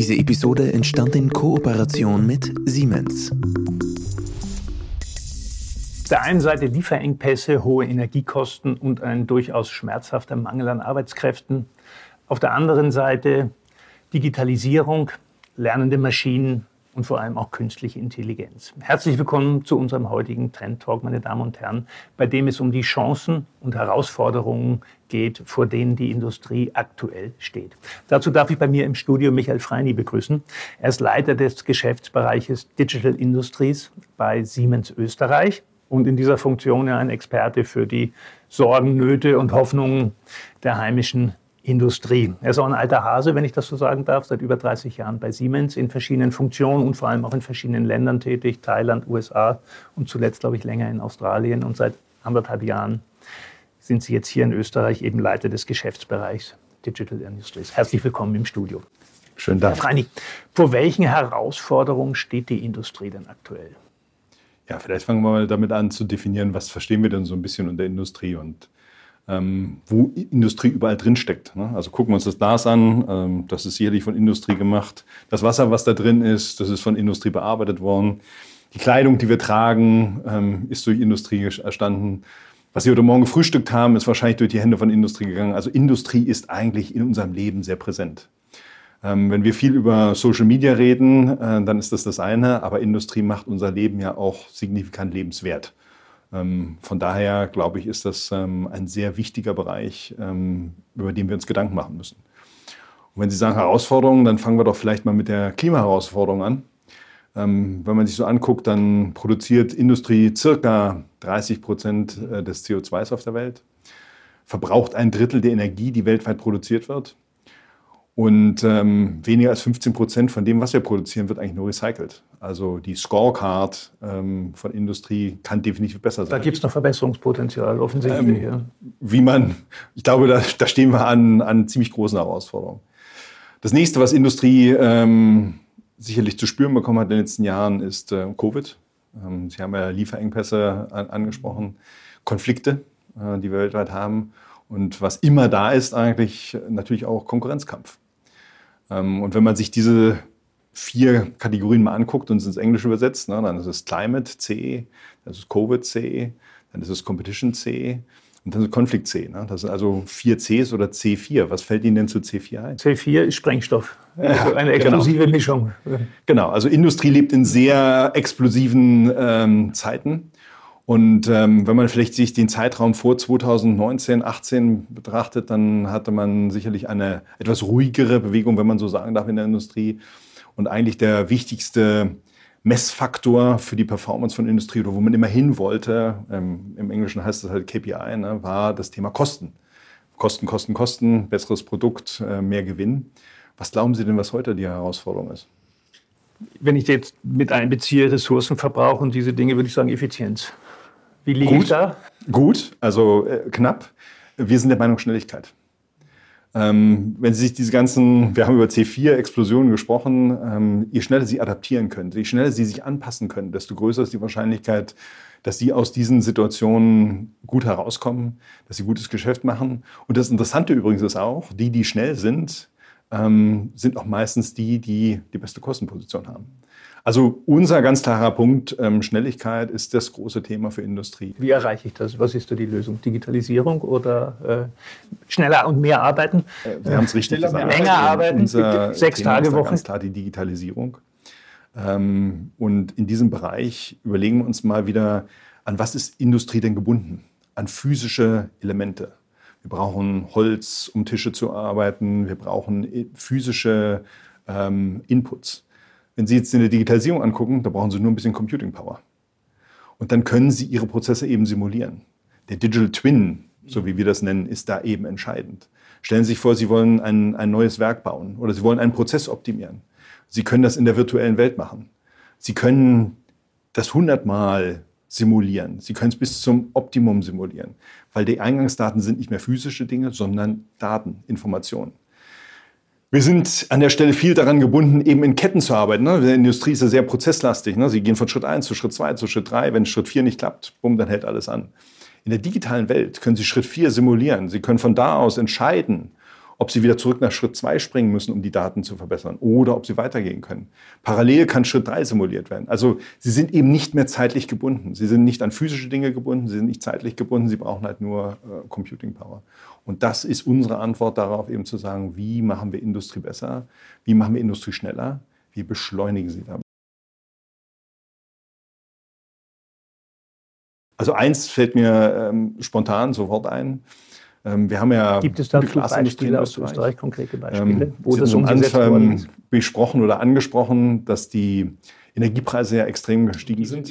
Diese Episode entstand in Kooperation mit Siemens. Auf der einen Seite Lieferengpässe, hohe Energiekosten und ein durchaus schmerzhafter Mangel an Arbeitskräften. Auf der anderen Seite Digitalisierung, lernende Maschinen, und vor allem auch künstliche Intelligenz. Herzlich willkommen zu unserem heutigen Trend Talk, meine Damen und Herren, bei dem es um die Chancen und Herausforderungen geht, vor denen die Industrie aktuell steht. Dazu darf ich bei mir im Studio Michael Freini begrüßen. Er ist Leiter des Geschäftsbereiches Digital Industries bei Siemens Österreich und in dieser Funktion ja ein Experte für die Sorgen, Nöte und Hoffnungen der heimischen Industrie. Er ist auch ein alter Hase, wenn ich das so sagen darf, seit über 30 Jahren bei Siemens in verschiedenen Funktionen und vor allem auch in verschiedenen Ländern tätig, Thailand, USA und zuletzt, glaube ich, länger in Australien. Und seit anderthalb Jahren sind Sie jetzt hier in Österreich eben Leiter des Geschäftsbereichs Digital Industries. Herzlich willkommen im Studio. Schönen Dank. Herr Freini, vor welchen Herausforderungen steht die Industrie denn aktuell? Ja, vielleicht fangen wir mal damit an zu definieren, was verstehen wir denn so ein bisschen unter Industrie und wo Industrie überall drin steckt. Ne? Also gucken wir uns das Glas an, ähm, das ist sicherlich von Industrie gemacht. Das Wasser, was da drin ist, das ist von Industrie bearbeitet worden. Die Kleidung, die wir tragen, ähm, ist durch Industrie erstanden. Was Sie heute Morgen gefrühstückt haben, ist wahrscheinlich durch die Hände von Industrie gegangen. Also Industrie ist eigentlich in unserem Leben sehr präsent. wenn wir viel über Social Media reden, äh, dann ist das das eine, aber Industrie macht unser Leben ja auch signifikant lebenswert. Ähm, von daher glaube ich, ist das ähm, ein sehr wichtiger Bereich, ähm, über den wir uns Gedanken machen müssen. Und wenn Sie sagen Herausforderungen, dann fangen wir doch vielleicht mal mit der Klimaherausforderung an. wenn man sich so anguckt, dann produziert Industrie circa 30 Prozent äh, des CO2s auf der Welt, verbraucht ein Drittel der Energie, die weltweit produziert wird. Und ähm, weniger als 15 Prozent von dem, was wir produzieren, wird eigentlich nur recycelt. Also die Scorecard ähm, von Industrie kann definitiv besser sein. Da gibt es noch Verbesserungspotenzial, offensichtlich. Ähm, ja. Wie man, ich glaube, da, da stehen wir an, an ziemlich großen Herausforderungen. Das nächste, was Industrie ähm, sicherlich zu spüren bekommen hat in den letzten Jahren, ist äh, Covid. Ähm, Sie haben ja Lieferengpässe an, angesprochen, Konflikte, äh, die wir weltweit haben. Und was immer da ist, eigentlich natürlich auch Konkurrenzkampf. Ähm, und wenn man sich diese vier Kategorien mal anguckt und es ins Englische übersetzt, ne, dann ist es Climate C, dann ist es Covid C, dann ist es Competition C und dann ist es Konflikt C. Ne? Das sind also vier Cs oder C4. Was fällt Ihnen denn zu C4 ein? C4 ist Sprengstoff. Also eine genau. explosive genau. Mischung. Genau, also Industrie lebt in sehr explosiven ähm, Zeiten. Und ähm, wenn man vielleicht sich den Zeitraum vor 2019, 18 betrachtet, dann hatte man sicherlich eine etwas ruhigere Bewegung, wenn man so sagen darf, in der Industrie. Und eigentlich der wichtigste Messfaktor für die Performance von Industrie oder wo man immer hin wollte, ähm, im Englischen heißt das halt KPI, ne, war das Thema Kosten. Kosten, Kosten, Kosten, besseres Produkt, äh, mehr Gewinn. Was glauben Sie denn, was heute die Herausforderung ist? Wenn ich jetzt mit einbeziehe, Ressourcenverbrauch und diese Dinge, würde ich sagen Effizienz. Wie liege ich da? Gut, also äh, knapp. Wir sind der Meinung Schnelligkeit. Ähm, wenn Sie sich diese ganzen, wir haben über C4-Explosionen gesprochen, ähm, je schneller Sie adaptieren können, je schneller Sie sich anpassen können, desto größer ist die Wahrscheinlichkeit, dass Sie aus diesen Situationen gut herauskommen, dass Sie gutes Geschäft machen. Und das Interessante übrigens ist auch, die, die schnell sind, ähm, sind auch meistens die, die die beste Kostenposition haben. Also unser ganz klarer Punkt, ähm, Schnelligkeit ist das große Thema für Industrie. Wie erreiche ich das? Was ist da die Lösung? Digitalisierung oder äh, schneller und mehr arbeiten? Äh, Sie haben es richtig gesagt. Länger arbeiten, unser sechs Thema Tage Woche. Ganz klar die Digitalisierung. Ähm, und in diesem Bereich überlegen wir uns mal wieder, an was ist Industrie denn gebunden? An physische Elemente. Wir brauchen Holz, um Tische zu arbeiten. Wir brauchen äh, physische ähm, Inputs. Wenn Sie jetzt in der Digitalisierung angucken, da brauchen Sie nur ein bisschen Computing Power. Und dann können Sie Ihre Prozesse eben simulieren. Der Digital Twin, so wie wir das nennen, ist da eben entscheidend. Stellen Sie sich vor, Sie wollen ein, ein neues Werk bauen oder Sie wollen einen Prozess optimieren. Sie können das in der virtuellen Welt machen. Sie können das hundertmal simulieren. Sie können es bis zum Optimum simulieren, weil die Eingangsdaten sind nicht mehr physische Dinge, sondern Daten, Informationen. Wir sind an der Stelle viel daran gebunden, eben in Ketten zu arbeiten. Ne? Die Industrie ist ja sehr prozesslastig. Ne? Sie gehen von Schritt 1 zu Schritt 2 zu Schritt 3. Wenn Schritt 4 nicht klappt, bumm, dann hält alles an. In der digitalen Welt können Sie Schritt 4 simulieren. Sie können von da aus entscheiden, ob sie wieder zurück nach Schritt 2 springen müssen, um die Daten zu verbessern oder ob sie weitergehen können. Parallel kann Schritt 3 simuliert werden. Also sie sind eben nicht mehr zeitlich gebunden. Sie sind nicht an physische Dinge gebunden, sie sind nicht zeitlich gebunden, sie brauchen halt nur äh, Computing Power. Und das ist unsere Antwort darauf, eben zu sagen, wie machen wir Industrie besser, wie machen wir Industrie schneller, wie beschleunigen sie damit. Also eins fällt mir ähm, spontan sofort ein. Ähm, wir haben ja Gibt es dazu Beispiele aus Österreich, konkrete Beispiele, ähm, wo das umgesetzt worden ist? besprochen oder angesprochen, dass die Energiepreise ja extrem gestiegen sind.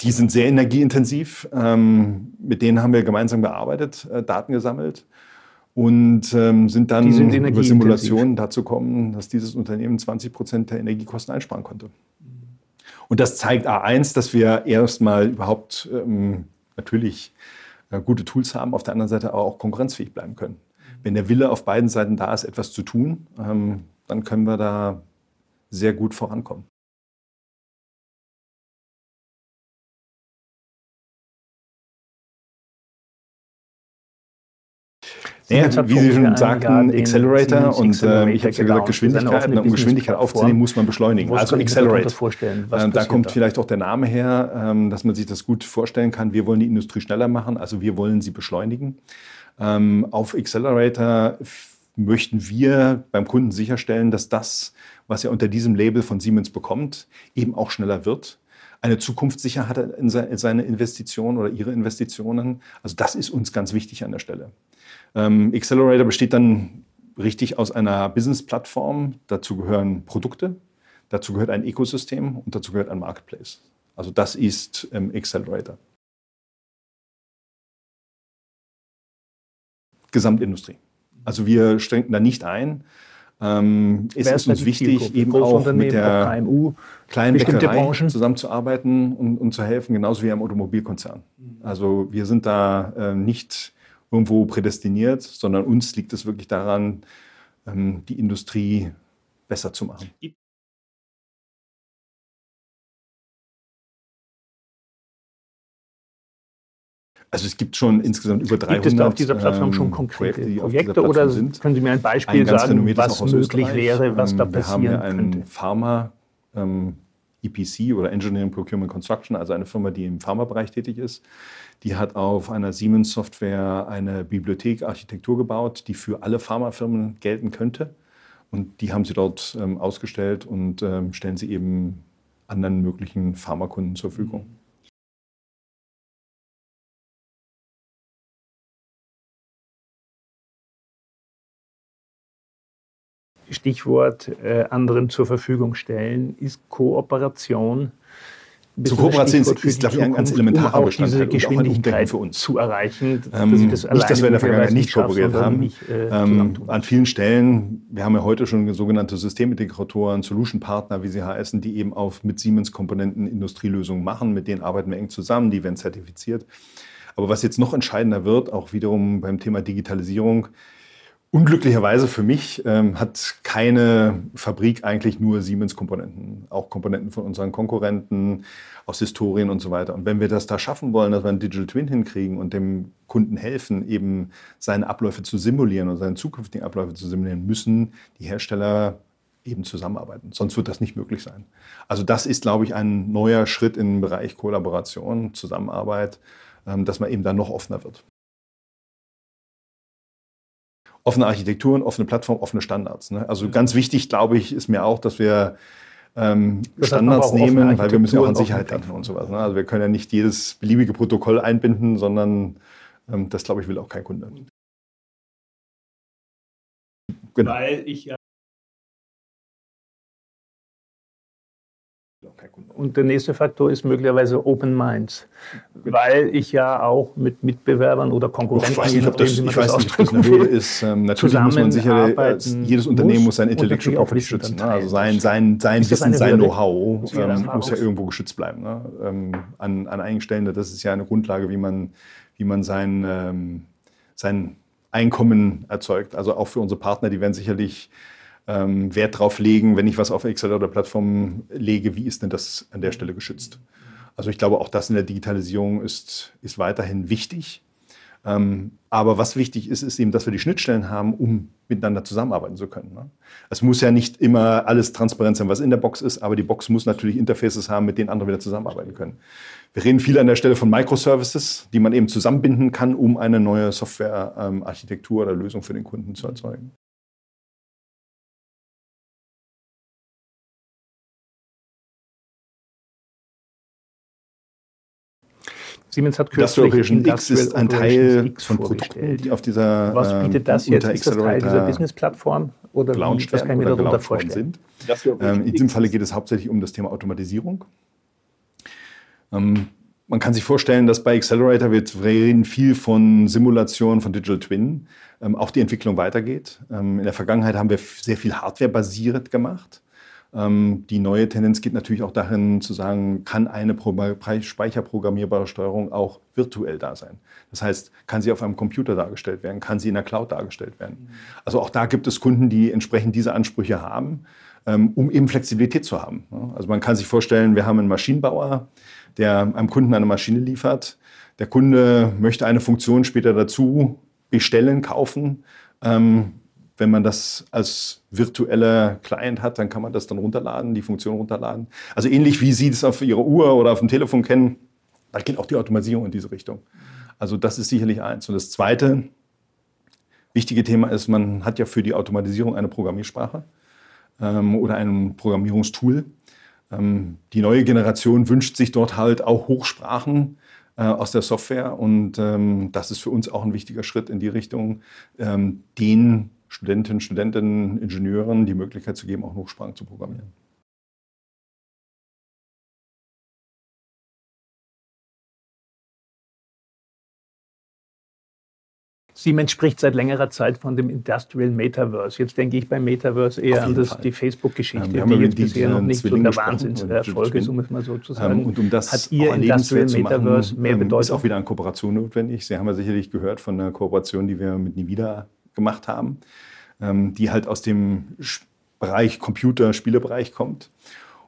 Die sind sehr energieintensiv. Ähm, mit denen haben wir gemeinsam gearbeitet, äh, Daten gesammelt und ähm, sind dann sind über Simulationen dazu gekommen, dass dieses Unternehmen 20 Prozent der Energiekosten einsparen konnte. Und das zeigt A1, dass wir erstmal überhaupt ähm, natürlich gute Tools haben, auf der anderen Seite aber auch konkurrenzfähig bleiben können. Wenn der Wille auf beiden Seiten da ist, etwas zu tun, ähm, dann können wir da sehr gut vorankommen. Ja, wie Sie schon sagten, Accelerator und äh, ich habe ja gesagt Geschwindigkeit. Um Geschwindigkeit aufzunehmen, muss man beschleunigen. Also Accelerate. Vorstellen, äh, da kommt da? vielleicht auch der Name her, ähm, dass man sich das gut vorstellen kann. Wir wollen die Industrie schneller machen, also wir wollen sie beschleunigen. Ähm, auf Accelerator möchten wir beim Kunden sicherstellen, dass das, was er unter diesem Label von Siemens bekommt, eben auch schneller wird eine Zukunftssicherheit in seine Investitionen oder ihre Investitionen. Also das ist uns ganz wichtig an der Stelle. Ähm, Accelerator besteht dann richtig aus einer Business-Plattform. Dazu gehören Produkte, dazu gehört ein Ökosystem und dazu gehört ein Marketplace. Also das ist ähm, Accelerator. Gesamtindustrie. Also wir strengen da nicht ein. Ähm, es ist uns wichtig, eben auch mit der KMU, kleinen Bäckerei Branchen. zusammenzuarbeiten und, und, zu helfen, genauso wie am Automobilkonzern. Mhm. Also wir sind da äh, nicht irgendwo prädestiniert, sondern uns liegt es wirklich daran, ähm, die Industrie besser zu machen. Also es gibt schon insgesamt über 300 Gibt es da auf dieser Plattform schon ähm, konkrete Projekte, Projekte oder sind. können Sie mir ein Beispiel ein sagen, was möglich wäre, was da passieren könnte? Wir haben ja einen Pharma ähm, EPC oder Engineering Procurement Construction, also eine Firma, die im Pharmabereich tätig ist. Die hat auf einer Siemens-Software eine Bibliothek Architektur gebaut, die für alle Pharmafirmen gelten könnte. Und die haben sie dort ähm, ausgestellt und ähm, stellen sie eben anderen möglichen Pharmakunden zur Verfügung. Stichwort äh, anderen zur Verfügung stellen, ist Kooperation zur Kooperation ist, glaube ich, ein ganz elementarer um Bestandteil diese Geschwindigkeit für uns zu erreichen. Ähm, das nicht, dass wir in der Vergangenheit nicht kooperiert haben. Nicht, äh, ähm, an vielen Stellen, wir haben ja heute schon sogenannte Systemintegratoren, Solution Partner, wie sie heißen, die eben auf mit Siemens Komponenten Industrielösungen machen. Mit denen arbeiten wir eng zusammen, die werden zertifiziert. Aber was jetzt noch entscheidender wird, auch wiederum beim Thema Digitalisierung, Unglücklicherweise für mich ähm, hat keine Fabrik eigentlich nur Siemens-Komponenten, auch Komponenten von unseren Konkurrenten aus Historien und so weiter. Und wenn wir das da schaffen wollen, dass wir einen Digital Twin hinkriegen und dem Kunden helfen, eben seine Abläufe zu simulieren und seine zukünftigen Abläufe zu simulieren, müssen die Hersteller eben zusammenarbeiten. Sonst wird das nicht möglich sein. Also das ist, glaube ich, ein neuer Schritt im Bereich Kollaboration, Zusammenarbeit, ähm, dass man eben da noch offener wird offene Architekturen, offene Plattformen, offene Standards. Ne? Also ganz wichtig, glaube ich, ist mir auch, dass wir ähm, das Standards nehmen, weil wir müssen ja auch an Sicherheit denken und sowas. Ne? Also wir können ja nicht jedes beliebige Protokoll einbinden, sondern ähm, das, glaube ich, will auch kein Kunde. Genau. Weil ich ja Und der nächste Faktor ist möglicherweise Open Minds, weil ich ja auch mit Mitbewerbern oder Konkurrenten, ich weiß nicht, ob das, ich weiß nicht, ob das eine Hürde ist. Ähm, natürlich muss man sicher, äh, jedes Unternehmen muss, sein Intellectual Property schützen. Ne? Also sein, sein, sein Wissen, sein Know-how ähm, muss ja irgendwo geschützt bleiben. Ne? Ähm, an, an einigen Stellen, das ist ja eine Grundlage, wie man, wie man sein, ähm, sein Einkommen erzeugt. Also auch für unsere Partner, die werden sicherlich ähm, Wert drauf legen, wenn ich was auf Excel oder Plattform lege, wie ist denn das an der Stelle geschützt? Also ich glaube, auch das in der Digitalisierung ist, ist weiterhin wichtig. Ähm, aber was wichtig ist, ist eben, dass wir die Schnittstellen haben, um miteinander zusammenarbeiten zu können. Ne? Es muss ja nicht immer alles transparent sein, was in der Box ist, aber die Box muss natürlich Interfaces haben, mit denen andere wieder zusammenarbeiten können. Wir reden viel an der Stelle von Microservices, die man eben zusammenbinden kann, um eine neue Softwarearchitektur ähm, oder Lösung für den Kunden zu erzeugen. Siemens hat kürzlich Industrial Operation X ist ein Teil X von Produkten, die auf dieser Was bietet ähm, das jetzt? Ist das Teil dieser Business-Plattform? Oder was kann ich mir darunter vorstellen? Sind. Ähm, in diesem Falle geht es hauptsächlich um das Thema Automatisierung. Ähm, man kann sich vorstellen, dass bei Accelerator wir reden viel von Simulation, von Digital Twin, ähm, auch die Entwicklung weitergeht. Ähm, in der Vergangenheit haben wir sehr viel Hardware-basiert gemacht. Ähm, die neue Tendenz geht natürlich auch dahin zu sagen, kann eine speicherprogrammierbare Steuerung auch virtuell da sein? Das heißt, kann sie auf einem Computer dargestellt werden? Kann sie in der Cloud dargestellt werden? Also auch da gibt es Kunden, die entsprechend diese Ansprüche haben, ähm, um eben Flexibilität zu haben. Also man kann sich vorstellen, wir haben einen Maschinenbauer, der einem Kunden eine Maschine liefert. Der Kunde möchte eine Funktion später dazu bestellen, kaufen. Ähm, wenn man das als virtueller Client hat, dann kann man das dann runterladen, die Funktion runterladen. Also ähnlich wie Sie das auf Ihrer Uhr oder auf dem Telefon kennen, da geht auch die Automatisierung in diese Richtung. Also das ist sicherlich eins. Und das zweite wichtige Thema ist, man hat ja für die Automatisierung eine Programmiersprache ähm, oder ein Programmierungstool. Ähm, die neue Generation wünscht sich dort halt auch Hochsprachen äh, aus der Software und ähm, das ist für uns auch ein wichtiger Schritt in die Richtung, ähm, den Studentinnen, Studenten, Ingenieuren die Möglichkeit zu geben, auch Hochsprachen zu programmieren. Siemens spricht seit längerer Zeit von dem Industrial Metaverse. Jetzt denke ich beim Metaverse eher an das, die Facebook-Geschichte, ja, die jetzt bisher noch nicht so der Wahnsinnserfolg ist, um es mal so zu sagen. Ähm, und um das Hat Ihr Industrial Metaverse machen, mehr ähm, Bedeutung? Ist auch wieder eine Kooperation notwendig. Sie haben ja sicherlich gehört von einer Kooperation, die wir mit Nvidia gemacht haben. Ähm, die halt aus dem Bereich Computer, Spielebereich kommt.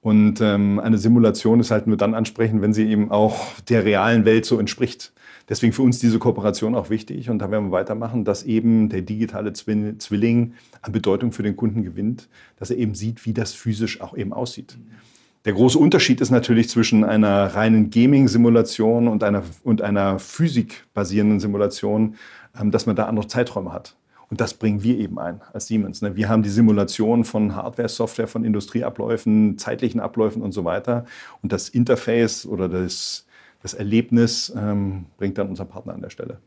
Und ähm, eine Simulation ist halt nur dann ansprechend, wenn sie eben auch der realen Welt so entspricht. Deswegen für uns diese Kooperation auch wichtig und da werden wir weitermachen, dass eben der digitale Zwilling an Bedeutung für den Kunden gewinnt, dass er eben sieht, wie das physisch auch eben aussieht. Der große Unterschied ist natürlich zwischen einer reinen Gaming-Simulation und einer, und einer physikbasierenden Simulation, ähm, dass man da andere Zeiträume hat. Und das bringen wir eben ein als Siemens. Ne? Wir haben die Simulation von Hardware, Software, von Industrieabläufen, zeitlichen Abläufen und so weiter. Und das Interface oder das, das Erlebnis ähm, bringt dann unser Partner an der Stelle.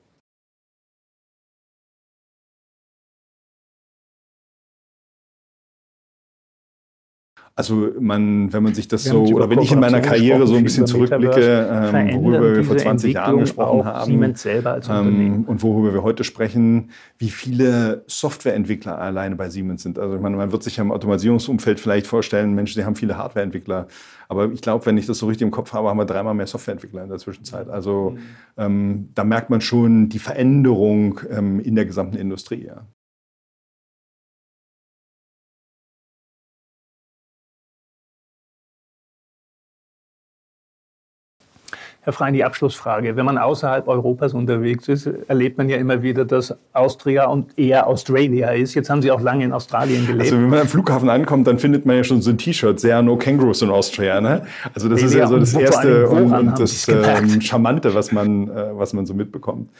Also man, wenn man sich das so, oder wenn ich in meiner Karriere so ein bisschen zurückblicke, ähm, worüber wir vor 20 Jahren gesprochen haben Siemens selber als ähm, und worüber wir heute sprechen, wie viele Softwareentwickler alleine bei Siemens sind. Also ich meine, man wird sich ja im Automatisierungsumfeld vielleicht vorstellen, Mensch, sie haben viele Hardwareentwickler. Aber ich glaube, wenn ich das so richtig im Kopf habe, haben wir dreimal mehr Softwareentwickler in der Zwischenzeit. Also mhm. ähm, da merkt man schon die Veränderung ähm, in der gesamten Industrie. Ja. Herr Freien, die Abschlussfrage. Wenn man außerhalb Europas unterwegs ist, erlebt man ja immer wieder, dass Austria und eher Australia ist. Jetzt haben Sie auch lange in Australien gelebt. Also wenn man am Flughafen ankommt, dann findet man ja schon so ein T-Shirt, sehr no Kangaroos in Austria. Ne? Also das nee, ist ja so das Erste und, und das ähm, Charmante, was man, äh, was man so mitbekommt.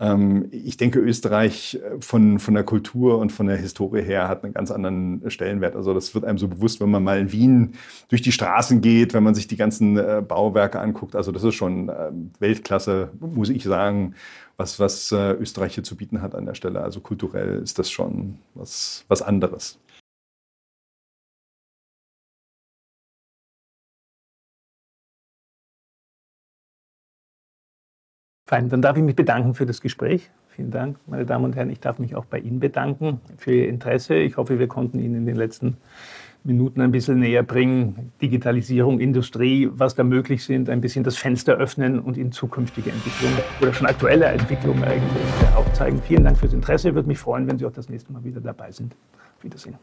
Ähm, ich denke, Österreich äh, von, von der Kultur und von der Historie her hat einen ganz anderen Stellenwert. Also das wird einem so bewusst, wenn man mal in Wien durch die Straßen geht, wenn man sich die ganzen äh, Bauwerke anguckt. Also das ist schon äh, Weltklasse, muss ich sagen, was, was Österreich hier zu bieten hat an der Stelle. Also kulturell ist das schon was, was anderes. Fein, dann darf ich mich bedanken für das Gespräch. Vielen Dank, meine Damen und Herren. Ich darf mich auch bei Ihnen bedanken für Ihr Interesse. Ich hoffe, wir konnten Ihnen in den letzten Minuten ein bisschen näher bringen. Digitalisierung, Industrie, was da möglich sind, ein bisschen das Fenster öffnen und Ihnen zukünftige Entwicklungen oder schon aktuelle Entwicklungen eigentlich aufzeigen. Vielen Dank fürs Interesse. Würde mich freuen, wenn Sie auch das nächste Mal wieder dabei sind. Auf Wiedersehen.